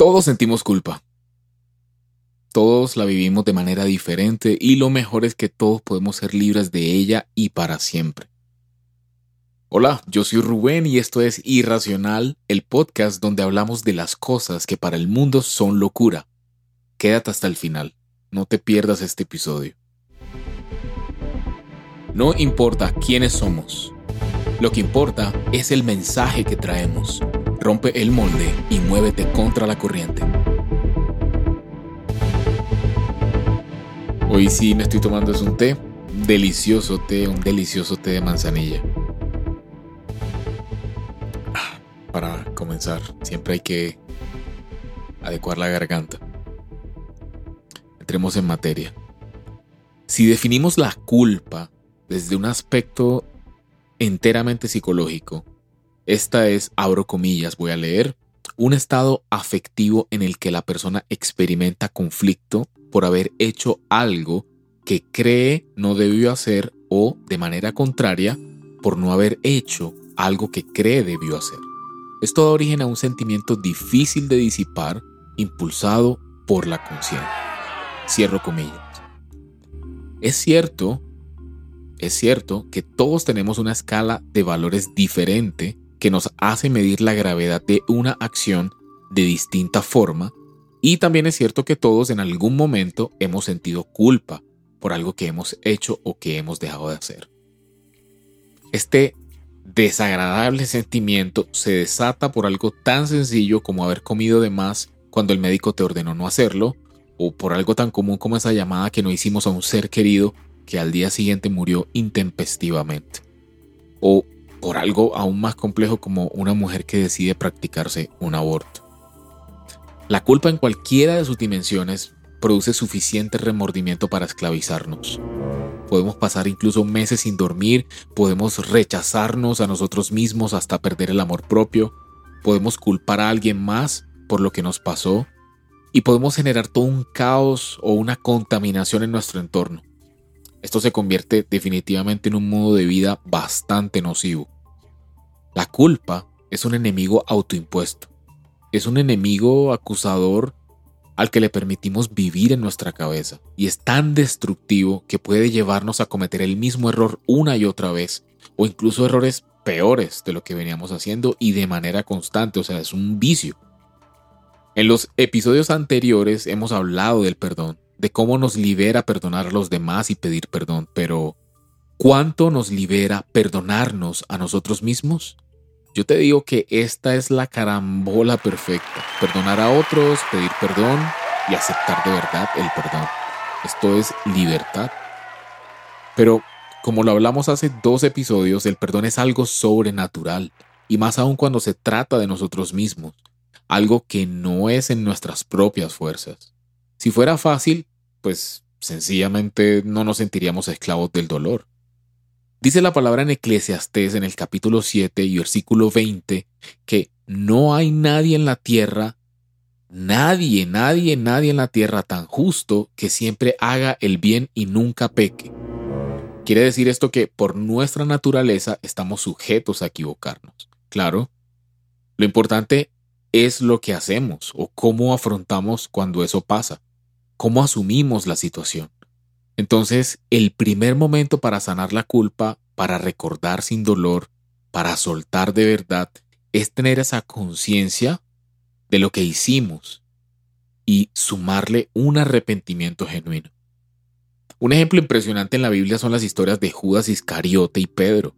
Todos sentimos culpa. Todos la vivimos de manera diferente y lo mejor es que todos podemos ser libres de ella y para siempre. Hola, yo soy Rubén y esto es Irracional, el podcast donde hablamos de las cosas que para el mundo son locura. Quédate hasta el final, no te pierdas este episodio. No importa quiénes somos, lo que importa es el mensaje que traemos rompe el molde y muévete contra la corriente. Hoy sí me estoy tomando es un té, delicioso té, un delicioso té de manzanilla. Ah, para comenzar, siempre hay que adecuar la garganta. Entremos en materia. Si definimos la culpa desde un aspecto enteramente psicológico, esta es, abro comillas, voy a leer, un estado afectivo en el que la persona experimenta conflicto por haber hecho algo que cree no debió hacer o, de manera contraria, por no haber hecho algo que cree debió hacer. Esto da origen a un sentimiento difícil de disipar, impulsado por la conciencia. Cierro comillas. Es cierto, es cierto que todos tenemos una escala de valores diferente que nos hace medir la gravedad de una acción de distinta forma y también es cierto que todos en algún momento hemos sentido culpa por algo que hemos hecho o que hemos dejado de hacer. Este desagradable sentimiento se desata por algo tan sencillo como haber comido de más cuando el médico te ordenó no hacerlo, o por algo tan común como esa llamada que no hicimos a un ser querido que al día siguiente murió intempestivamente, o por algo aún más complejo como una mujer que decide practicarse un aborto. La culpa en cualquiera de sus dimensiones produce suficiente remordimiento para esclavizarnos. Podemos pasar incluso meses sin dormir, podemos rechazarnos a nosotros mismos hasta perder el amor propio, podemos culpar a alguien más por lo que nos pasó y podemos generar todo un caos o una contaminación en nuestro entorno. Esto se convierte definitivamente en un modo de vida bastante nocivo. La culpa es un enemigo autoimpuesto. Es un enemigo acusador al que le permitimos vivir en nuestra cabeza y es tan destructivo que puede llevarnos a cometer el mismo error una y otra vez o incluso errores peores de lo que veníamos haciendo y de manera constante, o sea, es un vicio. En los episodios anteriores hemos hablado del perdón de cómo nos libera perdonar a los demás y pedir perdón, pero ¿cuánto nos libera perdonarnos a nosotros mismos? Yo te digo que esta es la carambola perfecta. Perdonar a otros, pedir perdón y aceptar de verdad el perdón. Esto es libertad. Pero, como lo hablamos hace dos episodios, el perdón es algo sobrenatural, y más aún cuando se trata de nosotros mismos, algo que no es en nuestras propias fuerzas. Si fuera fácil, pues sencillamente no nos sentiríamos esclavos del dolor. Dice la palabra en Eclesiastés en el capítulo 7 y versículo 20 que no hay nadie en la tierra, nadie, nadie, nadie en la tierra tan justo que siempre haga el bien y nunca peque. Quiere decir esto que por nuestra naturaleza estamos sujetos a equivocarnos. Claro, lo importante es lo que hacemos o cómo afrontamos cuando eso pasa cómo asumimos la situación. Entonces, el primer momento para sanar la culpa, para recordar sin dolor, para soltar de verdad, es tener esa conciencia de lo que hicimos y sumarle un arrepentimiento genuino. Un ejemplo impresionante en la Biblia son las historias de Judas Iscariote y Pedro.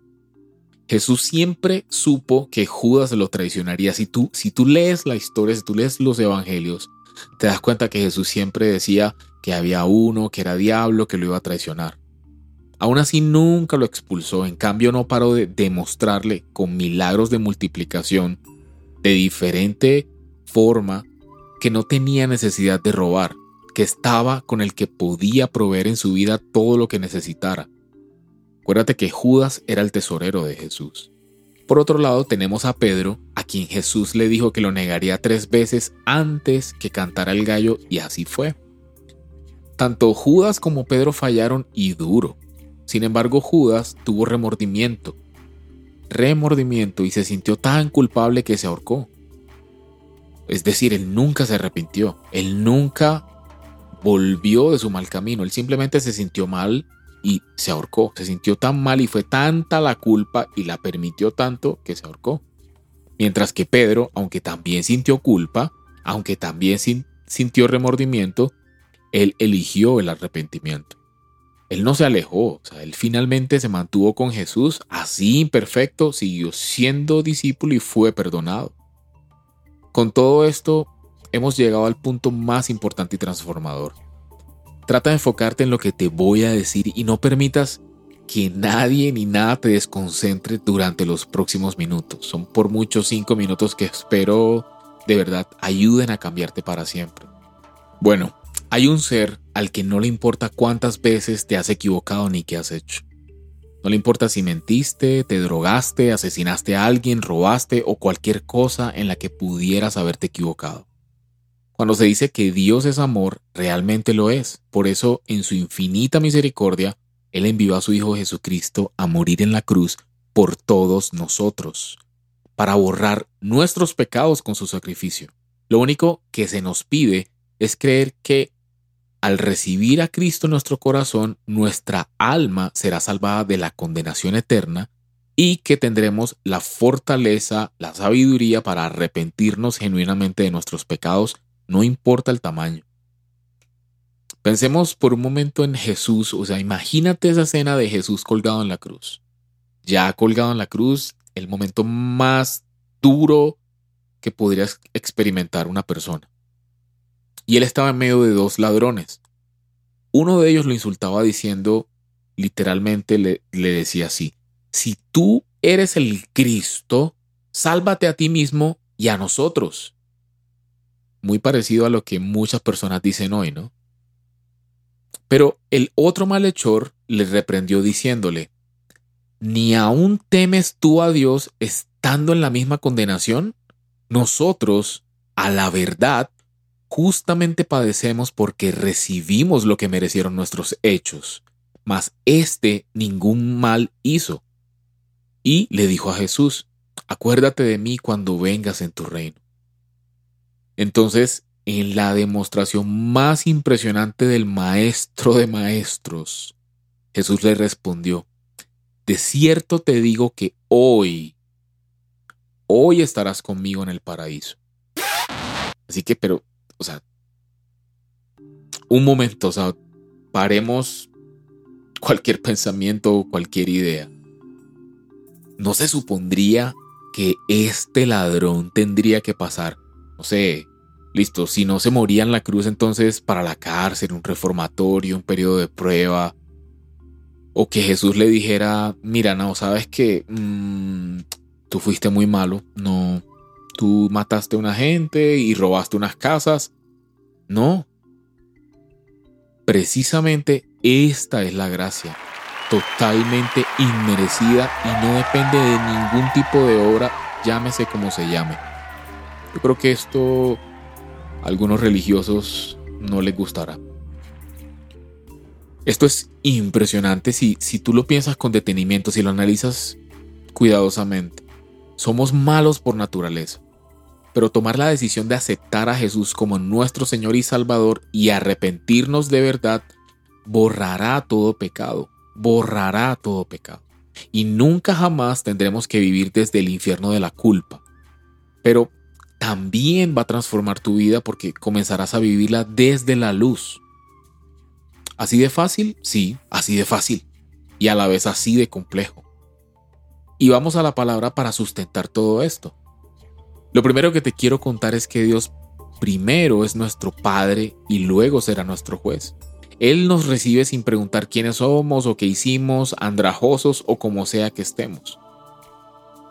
Jesús siempre supo que Judas lo traicionaría. Si tú, si tú lees la historia, si tú lees los evangelios, te das cuenta que Jesús siempre decía que había uno que era diablo que lo iba a traicionar. Aún así nunca lo expulsó, en cambio no paró de demostrarle con milagros de multiplicación de diferente forma que no tenía necesidad de robar, que estaba con el que podía proveer en su vida todo lo que necesitara. Acuérdate que Judas era el tesorero de Jesús. Por otro lado, tenemos a Pedro, a quien Jesús le dijo que lo negaría tres veces antes que cantara el gallo, y así fue. Tanto Judas como Pedro fallaron y duro. Sin embargo, Judas tuvo remordimiento, remordimiento y se sintió tan culpable que se ahorcó. Es decir, él nunca se arrepintió, él nunca volvió de su mal camino, él simplemente se sintió mal y se ahorcó, se sintió tan mal y fue tanta la culpa y la permitió tanto que se ahorcó. Mientras que Pedro, aunque también sintió culpa, aunque también sintió remordimiento, él eligió el arrepentimiento. Él no se alejó, o sea, él finalmente se mantuvo con Jesús, así imperfecto, siguió siendo discípulo y fue perdonado. Con todo esto, hemos llegado al punto más importante y transformador. Trata de enfocarte en lo que te voy a decir y no permitas que nadie ni nada te desconcentre durante los próximos minutos. Son por muchos cinco minutos que espero de verdad ayuden a cambiarte para siempre. Bueno, hay un ser al que no le importa cuántas veces te has equivocado ni qué has hecho. No le importa si mentiste, te drogaste, asesinaste a alguien, robaste o cualquier cosa en la que pudieras haberte equivocado. Cuando se dice que Dios es amor, realmente lo es. Por eso, en su infinita misericordia, Él envió a su Hijo Jesucristo a morir en la cruz por todos nosotros, para borrar nuestros pecados con su sacrificio. Lo único que se nos pide es creer que al recibir a Cristo en nuestro corazón, nuestra alma será salvada de la condenación eterna y que tendremos la fortaleza, la sabiduría para arrepentirnos genuinamente de nuestros pecados, no importa el tamaño. Pensemos por un momento en Jesús, o sea, imagínate esa escena de Jesús colgado en la cruz. Ya colgado en la cruz, el momento más duro que podría experimentar una persona y él estaba en medio de dos ladrones. Uno de ellos lo insultaba diciendo, literalmente le, le decía así, si tú eres el Cristo, sálvate a ti mismo y a nosotros. Muy parecido a lo que muchas personas dicen hoy, ¿no? Pero el otro malhechor le reprendió diciéndole, ¿ni aún temes tú a Dios estando en la misma condenación? Nosotros, a la verdad, justamente padecemos porque recibimos lo que merecieron nuestros hechos, mas éste ningún mal hizo. Y le dijo a Jesús, acuérdate de mí cuando vengas en tu reino. Entonces, en la demostración más impresionante del Maestro de Maestros, Jesús le respondió, de cierto te digo que hoy, hoy estarás conmigo en el paraíso. Así que, pero o sea, un momento, o sea, paremos cualquier pensamiento o cualquier idea. ¿No se supondría que este ladrón tendría que pasar, no sé, listo, si no se moría en la cruz, entonces para la cárcel, un reformatorio, un periodo de prueba? O que Jesús le dijera, mira, no, sabes que mm, tú fuiste muy malo, no, tú mataste a una gente y robaste unas casas. No. Precisamente esta es la gracia, totalmente inmerecida y no depende de ningún tipo de obra, llámese como se llame. Yo creo que esto algunos religiosos no les gustará. Esto es impresionante si, si tú lo piensas con detenimiento, si lo analizas cuidadosamente. Somos malos por naturaleza pero tomar la decisión de aceptar a Jesús como nuestro Señor y Salvador y arrepentirnos de verdad borrará todo pecado, borrará todo pecado. Y nunca jamás tendremos que vivir desde el infierno de la culpa. Pero también va a transformar tu vida porque comenzarás a vivirla desde la luz. ¿Así de fácil? Sí, así de fácil. Y a la vez así de complejo. Y vamos a la palabra para sustentar todo esto. Lo primero que te quiero contar es que Dios primero es nuestro Padre y luego será nuestro juez. Él nos recibe sin preguntar quiénes somos o qué hicimos, andrajosos o como sea que estemos.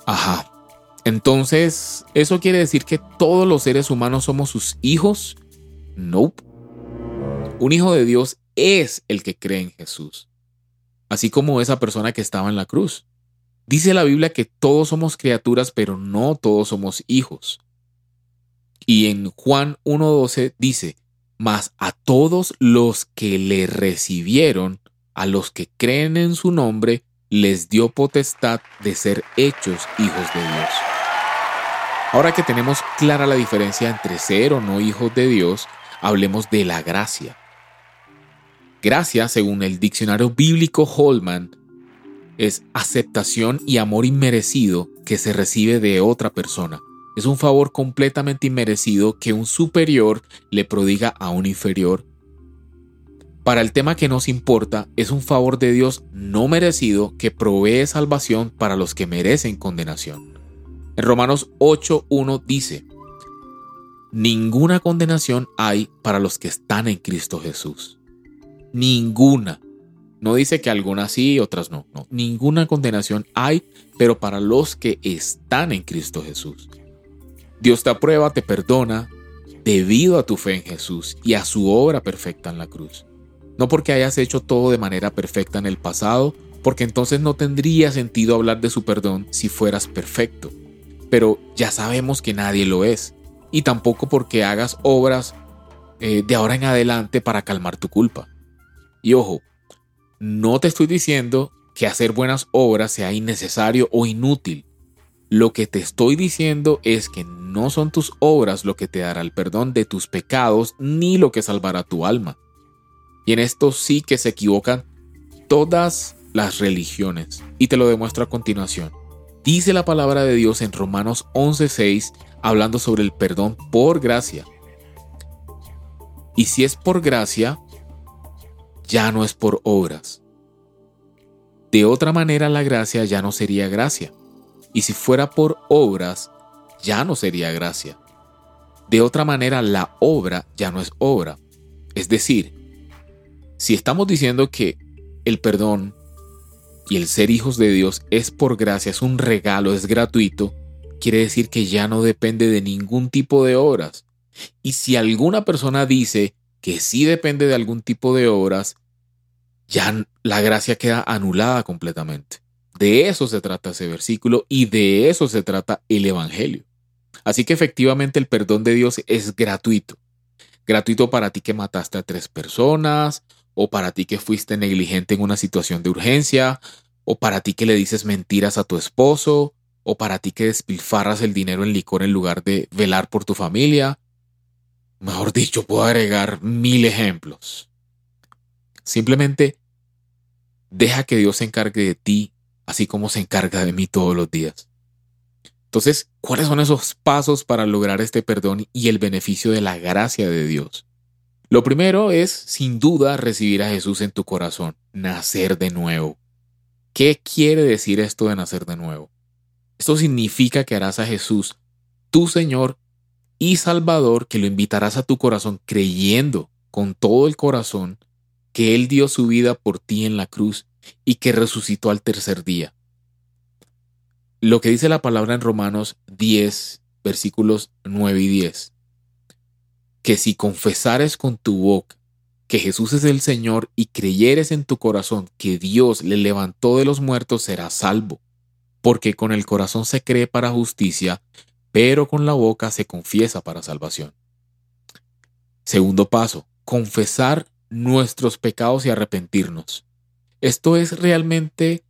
Ajá. Entonces, ¿eso quiere decir que todos los seres humanos somos sus hijos? Nope. Un hijo de Dios es el que cree en Jesús, así como esa persona que estaba en la cruz. Dice la Biblia que todos somos criaturas, pero no todos somos hijos. Y en Juan 1.12 dice, mas a todos los que le recibieron, a los que creen en su nombre, les dio potestad de ser hechos hijos de Dios. Ahora que tenemos clara la diferencia entre ser o no hijos de Dios, hablemos de la gracia. Gracia, según el diccionario bíblico Holman, es aceptación y amor inmerecido que se recibe de otra persona. Es un favor completamente inmerecido que un superior le prodiga a un inferior. Para el tema que nos importa, es un favor de Dios no merecido que provee salvación para los que merecen condenación. En Romanos 8.1 dice, Ninguna condenación hay para los que están en Cristo Jesús. Ninguna. No dice que algunas sí y otras no, no. Ninguna condenación hay, pero para los que están en Cristo Jesús. Dios te aprueba, te perdona, debido a tu fe en Jesús y a su obra perfecta en la cruz. No porque hayas hecho todo de manera perfecta en el pasado, porque entonces no tendría sentido hablar de su perdón si fueras perfecto. Pero ya sabemos que nadie lo es. Y tampoco porque hagas obras eh, de ahora en adelante para calmar tu culpa. Y ojo, no te estoy diciendo que hacer buenas obras sea innecesario o inútil. Lo que te estoy diciendo es que no son tus obras lo que te dará el perdón de tus pecados ni lo que salvará tu alma. Y en esto sí que se equivocan todas las religiones. Y te lo demuestro a continuación. Dice la palabra de Dios en Romanos 11:6 hablando sobre el perdón por gracia. Y si es por gracia, ya no es por obras. De otra manera la gracia ya no sería gracia. Y si fuera por obras, ya no sería gracia. De otra manera la obra ya no es obra. Es decir, si estamos diciendo que el perdón y el ser hijos de Dios es por gracia, es un regalo, es gratuito, quiere decir que ya no depende de ningún tipo de obras. Y si alguna persona dice que sí depende de algún tipo de obras, ya la gracia queda anulada completamente. De eso se trata ese versículo y de eso se trata el Evangelio. Así que efectivamente el perdón de Dios es gratuito. Gratuito para ti que mataste a tres personas, o para ti que fuiste negligente en una situación de urgencia, o para ti que le dices mentiras a tu esposo, o para ti que despilfarras el dinero en licor en lugar de velar por tu familia. Mejor dicho, puedo agregar mil ejemplos. Simplemente Deja que Dios se encargue de ti, así como se encarga de mí todos los días. Entonces, ¿cuáles son esos pasos para lograr este perdón y el beneficio de la gracia de Dios? Lo primero es, sin duda, recibir a Jesús en tu corazón, nacer de nuevo. ¿Qué quiere decir esto de nacer de nuevo? Esto significa que harás a Jesús tu Señor y Salvador, que lo invitarás a tu corazón creyendo con todo el corazón que Él dio su vida por ti en la cruz y que resucitó al tercer día. Lo que dice la palabra en Romanos 10, versículos 9 y 10, que si confesares con tu boca que Jesús es el Señor y creyeres en tu corazón que Dios le levantó de los muertos, serás salvo, porque con el corazón se cree para justicia, pero con la boca se confiesa para salvación. Segundo paso, confesar nuestros pecados y arrepentirnos. Esto es realmente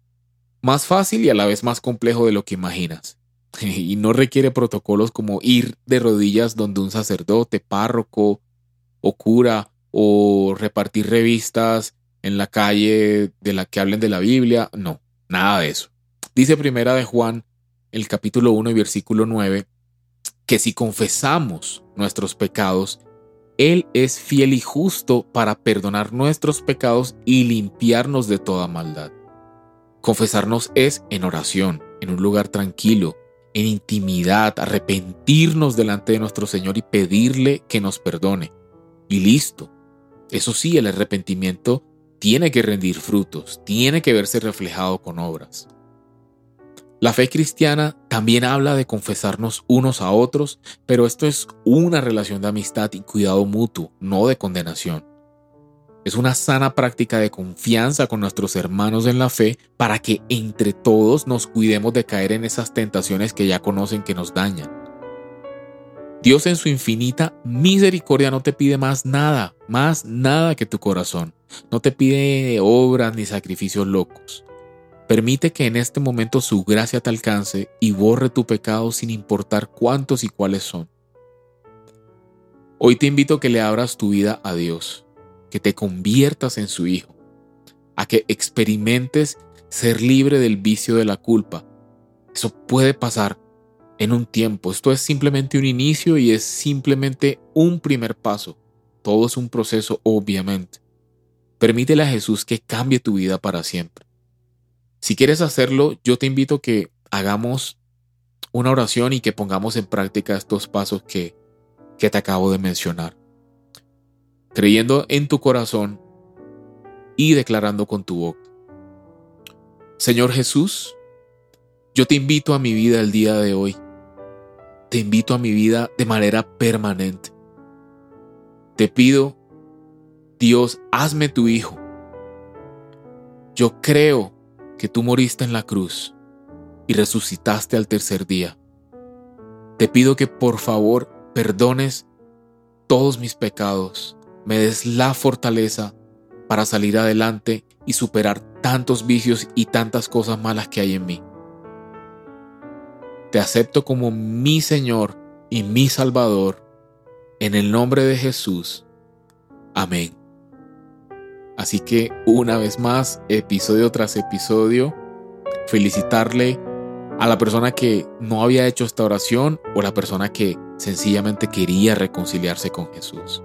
más fácil y a la vez más complejo de lo que imaginas. Y no requiere protocolos como ir de rodillas donde un sacerdote, párroco o cura o repartir revistas en la calle de la que hablen de la Biblia. No, nada de eso. Dice primera de Juan, el capítulo 1 y versículo 9, que si confesamos nuestros pecados, él es fiel y justo para perdonar nuestros pecados y limpiarnos de toda maldad. Confesarnos es en oración, en un lugar tranquilo, en intimidad, arrepentirnos delante de nuestro Señor y pedirle que nos perdone. Y listo. Eso sí, el arrepentimiento tiene que rendir frutos, tiene que verse reflejado con obras. La fe cristiana también habla de confesarnos unos a otros, pero esto es una relación de amistad y cuidado mutuo, no de condenación. Es una sana práctica de confianza con nuestros hermanos en la fe para que entre todos nos cuidemos de caer en esas tentaciones que ya conocen que nos dañan. Dios en su infinita misericordia no te pide más nada, más nada que tu corazón. No te pide obras ni sacrificios locos Permite que en este momento su gracia te alcance y borre tu pecado sin importar cuántos y cuáles son. Hoy te invito a que le abras tu vida a Dios, que te conviertas en su Hijo, a que experimentes ser libre del vicio de la culpa. Eso puede pasar en un tiempo. Esto es simplemente un inicio y es simplemente un primer paso. Todo es un proceso, obviamente. Permítele a Jesús que cambie tu vida para siempre. Si quieres hacerlo, yo te invito a que hagamos una oración y que pongamos en práctica estos pasos que, que te acabo de mencionar. Creyendo en tu corazón y declarando con tu boca. Señor Jesús, yo te invito a mi vida el día de hoy. Te invito a mi vida de manera permanente. Te pido, Dios, hazme tu hijo. Yo creo que tú moriste en la cruz y resucitaste al tercer día. Te pido que por favor perdones todos mis pecados, me des la fortaleza para salir adelante y superar tantos vicios y tantas cosas malas que hay en mí. Te acepto como mi Señor y mi Salvador, en el nombre de Jesús. Amén. Así que una vez más, episodio tras episodio, felicitarle a la persona que no había hecho esta oración o la persona que sencillamente quería reconciliarse con Jesús.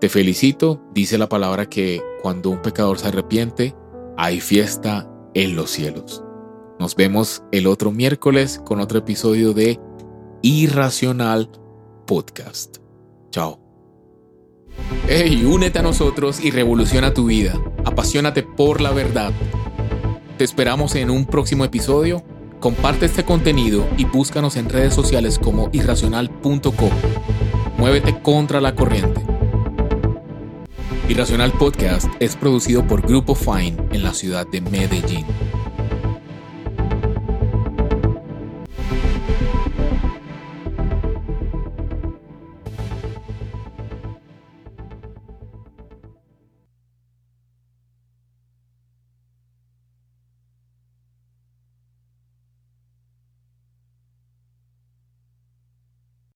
Te felicito, dice la palabra que cuando un pecador se arrepiente, hay fiesta en los cielos. Nos vemos el otro miércoles con otro episodio de Irracional Podcast. Chao. Hey, únete a nosotros y revoluciona tu vida. Apasionate por la verdad. Te esperamos en un próximo episodio. Comparte este contenido y búscanos en redes sociales como irracional.com. Muévete contra la corriente. Irracional Podcast es producido por Grupo Fine en la ciudad de Medellín.